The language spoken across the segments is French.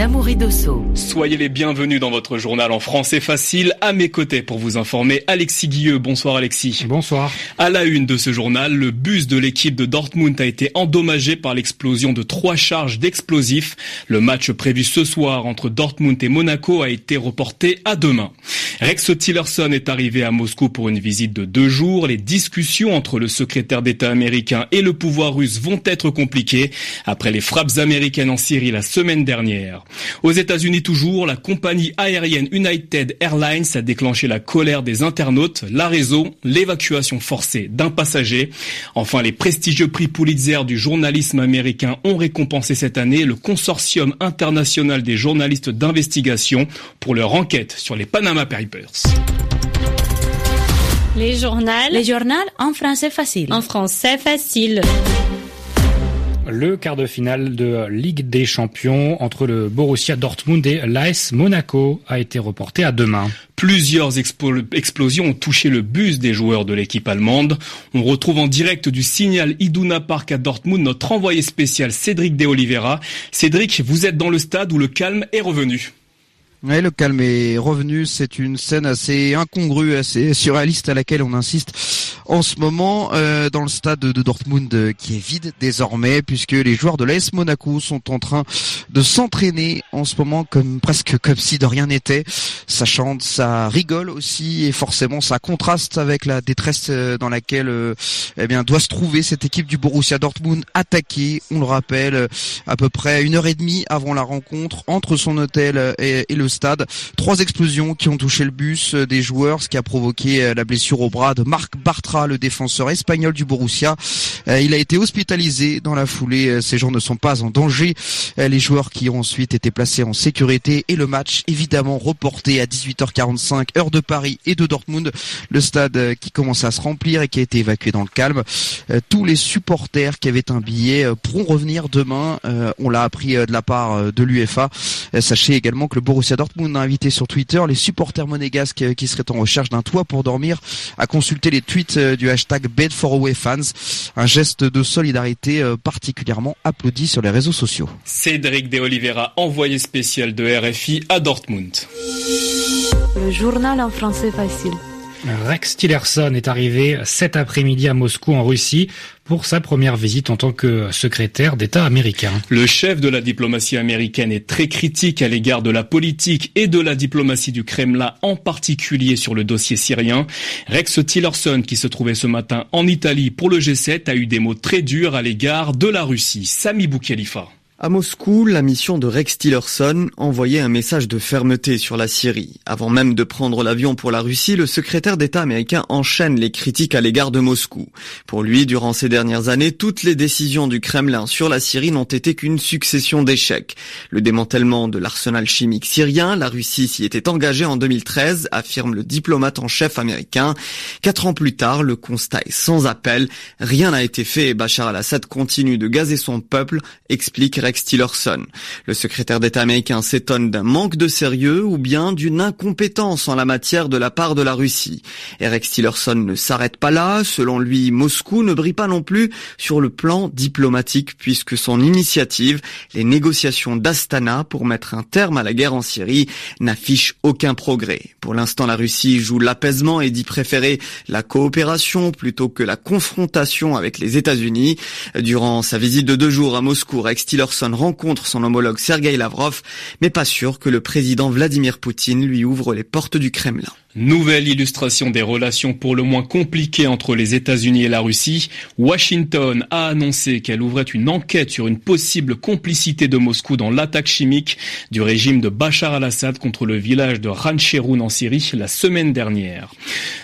Namouri Dosso. Soyez les bienvenus dans votre journal en français facile. À mes côtés pour vous informer, Alexis Guilleux. Bonsoir Alexis. Bonsoir. À la une de ce journal, le bus de l'équipe de Dortmund a été endommagé par l'explosion de trois charges d'explosifs. Le match prévu ce soir entre Dortmund et Monaco a été reporté à demain. Rex Tillerson est arrivé à Moscou pour une visite de deux jours. Les discussions entre le secrétaire d'État américain et le pouvoir russe vont être compliquées après les frappes américaines en Syrie la semaine dernière. Aux États-Unis toujours, la compagnie aérienne United Airlines a déclenché la colère des internautes. La raison, l'évacuation forcée d'un passager. Enfin, les prestigieux prix Pulitzer du journalisme américain ont récompensé cette année le consortium international des journalistes d'investigation pour leur enquête sur les Panama Papers. Les journaux. Les journaux en français facile. En français facile. Le quart de finale de Ligue des Champions entre le Borussia Dortmund et l'AS Monaco a été reporté à demain. Plusieurs explosions ont touché le bus des joueurs de l'équipe allemande. On retrouve en direct du signal Iduna Park à Dortmund notre envoyé spécial Cédric De Oliveira. Cédric, vous êtes dans le stade où le calme est revenu. Oui, le calme est revenu. C'est une scène assez incongrue, assez surréaliste à laquelle on insiste en ce moment euh, dans le stade de Dortmund euh, qui est vide désormais puisque les joueurs de l'AS Monaco sont en train de s'entraîner en ce moment comme presque comme si de rien n'était. Ça chante, ça rigole aussi et forcément ça contraste avec la détresse euh, dans laquelle eh bien doit se trouver cette équipe du Borussia Dortmund attaquée. On le rappelle à peu près une heure et demie avant la rencontre entre son hôtel et, et le stade. Trois explosions qui ont touché le bus des joueurs, ce qui a provoqué la blessure au bras de Marc Bartra, le défenseur espagnol du Borussia. il a été hospitalisé dans la foulée. Ces gens ne sont pas en danger. les joueurs qui ont ensuite été placés en sécurité et le match évidemment reporté à 18h45 heure de Paris et de Dortmund. Le stade qui commence à se remplir et qui a été évacué dans le calme. tous les supporters qui avaient un billet pourront revenir demain. on l'a appris de la part de l'UFA. sachez également que le Borussia Dortmund a invité sur Twitter les supporters monégasques qui seraient en recherche d'un toit pour dormir à consulter les tweets du hashtag Bed for Away Fans, un geste de solidarité particulièrement applaudi sur les réseaux sociaux. Cédric De Oliveira, envoyé spécial de RFI à Dortmund. Le journal en français facile. Rex Tillerson est arrivé cet après-midi à Moscou en Russie pour sa première visite en tant que secrétaire d'État américain. Le chef de la diplomatie américaine est très critique à l'égard de la politique et de la diplomatie du Kremlin, en particulier sur le dossier syrien. Rex Tillerson, qui se trouvait ce matin en Italie pour le G7, a eu des mots très durs à l'égard de la Russie. Sami Boukhalifa. À Moscou, la mission de Rex Tillerson envoyait un message de fermeté sur la Syrie. Avant même de prendre l'avion pour la Russie, le secrétaire d'État américain enchaîne les critiques à l'égard de Moscou. Pour lui, durant ces dernières années, toutes les décisions du Kremlin sur la Syrie n'ont été qu'une succession d'échecs. Le démantèlement de l'arsenal chimique syrien, la Russie s'y était engagée en 2013, affirme le diplomate en chef américain. Quatre ans plus tard, le constat est sans appel. Rien n'a été fait et Bachar al-Assad continue de gazer son peuple, explique Rex Tillerson. Le secrétaire d'État américain s'étonne d'un manque de sérieux ou bien d'une incompétence en la matière de la part de la Russie. Et Rex Tillerson ne s'arrête pas là. Selon lui, Moscou ne brille pas non plus sur le plan diplomatique puisque son initiative, les négociations d'Astana pour mettre un terme à la guerre en Syrie, n'affiche aucun progrès. Pour l'instant, la Russie joue l'apaisement et dit préférer la coopération plutôt que la confrontation avec les États-Unis. Durant sa visite de deux jours à Moscou, Rex Tillerson rencontre son homologue Sergei Lavrov, mais pas sûr que le président Vladimir Poutine lui ouvre les portes du Kremlin. Nouvelle illustration des relations pour le moins compliquées entre les États-Unis et la Russie. Washington a annoncé qu'elle ouvrait une enquête sur une possible complicité de Moscou dans l'attaque chimique du régime de Bachar al-Assad contre le village de Rancheroun en Syrie la semaine dernière.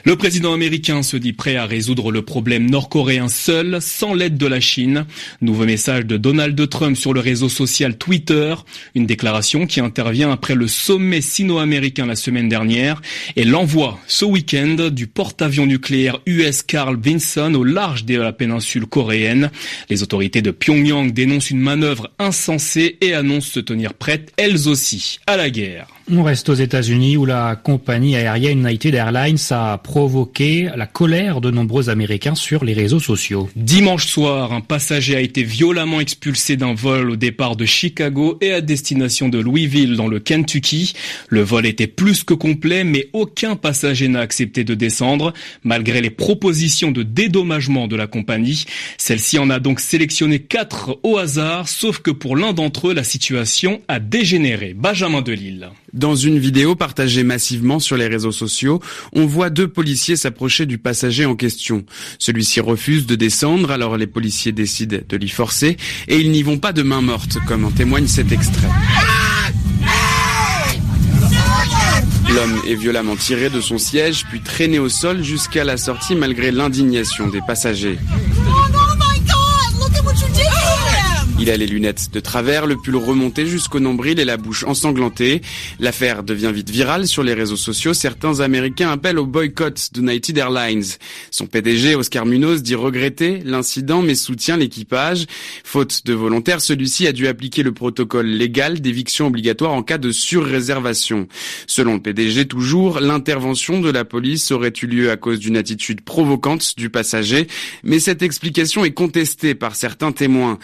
Le président américain se dit prêt à résoudre le problème nord-coréen seul, sans l'aide de la Chine. Nouveau message de Donald Trump sur le réseau social Twitter. Une déclaration qui intervient après le sommet sino-américain la semaine dernière et L'envoi ce week-end du porte-avions nucléaire US Carl Vinson au large de la péninsule coréenne. Les autorités de Pyongyang dénoncent une manœuvre insensée et annoncent se tenir prêtes elles aussi à la guerre. On reste aux États-Unis où la compagnie aérienne United Airlines a provoqué la colère de nombreux Américains sur les réseaux sociaux. Dimanche soir, un passager a été violemment expulsé d'un vol au départ de Chicago et à destination de Louisville dans le Kentucky. Le vol était plus que complet, mais aucun passager n'a accepté de descendre, malgré les propositions de dédommagement de la compagnie. Celle-ci en a donc sélectionné quatre au hasard, sauf que pour l'un d'entre eux, la situation a dégénéré. Benjamin Delille. Dans une vidéo partagée massivement sur les réseaux sociaux, on voit deux policiers s'approcher du passager en question. Celui-ci refuse de descendre, alors les policiers décident de l'y forcer, et ils n'y vont pas de main morte, comme en témoigne cet extrait. L'homme est violemment tiré de son siège, puis traîné au sol jusqu'à la sortie malgré l'indignation des passagers. Il a les lunettes de travers, le pull remonté jusqu'au nombril et la bouche ensanglantée. L'affaire devient vite virale sur les réseaux sociaux. Certains Américains appellent au boycott d'United Airlines. Son PDG, Oscar Munoz, dit regretter l'incident mais soutient l'équipage. Faute de volontaire, celui-ci a dû appliquer le protocole légal d'éviction obligatoire en cas de surréservation. Selon le PDG toujours, l'intervention de la police aurait eu lieu à cause d'une attitude provocante du passager, mais cette explication est contestée par certains témoins.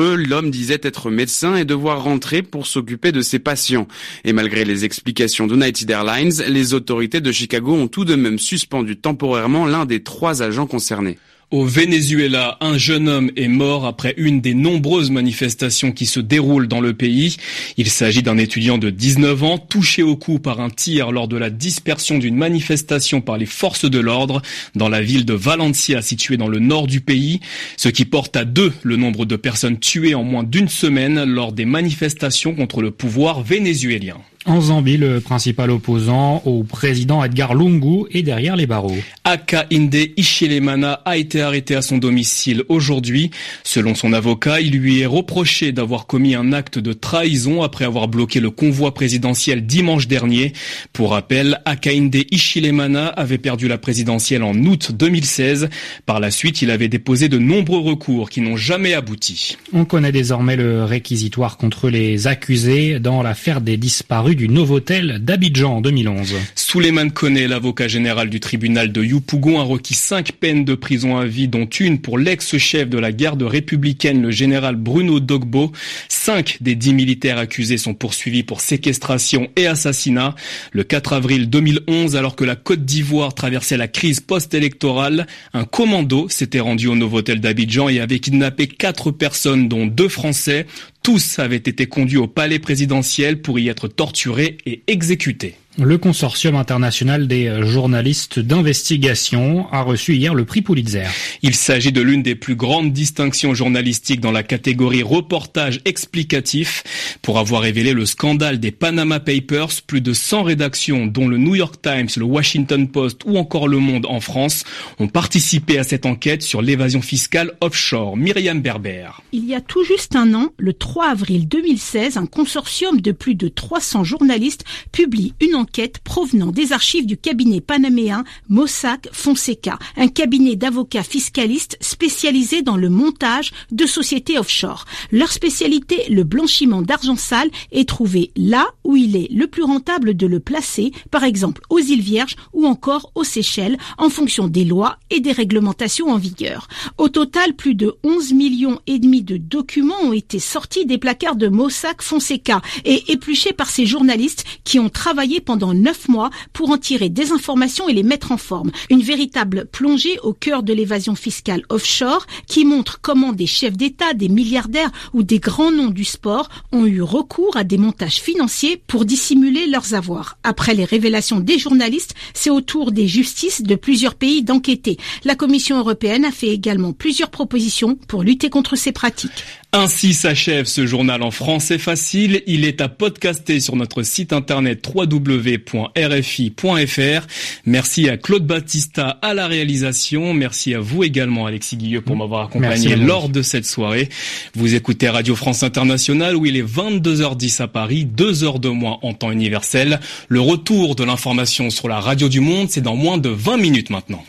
L'homme disait être médecin et devoir rentrer pour s'occuper de ses patients. Et malgré les explications d'United Airlines, les autorités de Chicago ont tout de même suspendu temporairement l'un des trois agents concernés. Au Venezuela, un jeune homme est mort après une des nombreuses manifestations qui se déroulent dans le pays. Il s'agit d'un étudiant de 19 ans touché au cou par un tir lors de la dispersion d'une manifestation par les forces de l'ordre dans la ville de Valencia située dans le nord du pays, ce qui porte à deux le nombre de personnes tuées en moins d'une semaine lors des manifestations contre le pouvoir vénézuélien. En Zambie, le principal opposant au président Edgar Lungu est derrière les barreaux. Aka Inde Ishilemana a été arrêté à son domicile aujourd'hui. Selon son avocat, il lui est reproché d'avoir commis un acte de trahison après avoir bloqué le convoi présidentiel dimanche dernier. Pour rappel, Aka Inde Ishilemana avait perdu la présidentielle en août 2016. Par la suite, il avait déposé de nombreux recours qui n'ont jamais abouti. On connaît désormais le réquisitoire contre les accusés dans l'affaire des disparus du Novotel d'Abidjan en 2011. Souleymane Koné, l'avocat général du tribunal de Youpougon, a requis cinq peines de prison à vie, dont une pour l'ex-chef de la garde républicaine, le général Bruno Dogbo. Cinq des dix militaires accusés sont poursuivis pour séquestration et assassinat. Le 4 avril 2011, alors que la Côte d'Ivoire traversait la crise post-électorale, un commando s'était rendu au Novotel d'Abidjan et avait kidnappé quatre personnes, dont deux Français. Tous avaient été conduits au palais présidentiel pour y être torturés et exécutés. Le consortium international des journalistes d'investigation a reçu hier le prix Pulitzer. Il s'agit de l'une des plus grandes distinctions journalistiques dans la catégorie reportage explicatif pour avoir révélé le scandale des Panama Papers. Plus de 100 rédactions, dont le New York Times, le Washington Post ou encore Le Monde en France, ont participé à cette enquête sur l'évasion fiscale offshore. Myriam Berber. Il y a tout juste un an, le 3 avril 2016, un consortium de plus de 300 journalistes publie une enquête provenant des archives du cabinet panaméen Mossack Fonseca, un cabinet d'avocats fiscalistes spécialisé dans le montage de sociétés offshore. Leur spécialité, le blanchiment d'argent sale, est trouvé là où il est le plus rentable de le placer, par exemple aux îles Vierges ou encore aux Seychelles, en fonction des lois et des réglementations en vigueur. Au total, plus de 11 millions et demi de documents ont été sortis des placards de Mossack Fonseca et épluchés par ces journalistes qui ont travaillé pendant neuf mois pour en tirer des informations et les mettre en forme. Une véritable plongée au cœur de l'évasion fiscale offshore qui montre comment des chefs d'État, des milliardaires ou des grands noms du sport ont eu recours à des montages financiers pour dissimuler leurs avoirs. Après les révélations des journalistes, c'est au tour des justices de plusieurs pays d'enquêter. La Commission européenne a fait également plusieurs propositions pour lutter contre ces pratiques. Ainsi s'achève ce journal en français facile. Il est à podcaster sur notre site internet www www.rfi.fr. Merci à Claude Battista à la réalisation. Merci à vous également, Alexis Guilleux, pour m'avoir accompagné lors de cette soirée. Vous écoutez Radio France Internationale où il est 22h10 à Paris, 2 heures de moins en temps universel. Le retour de l'information sur la radio du monde, c'est dans moins de 20 minutes maintenant.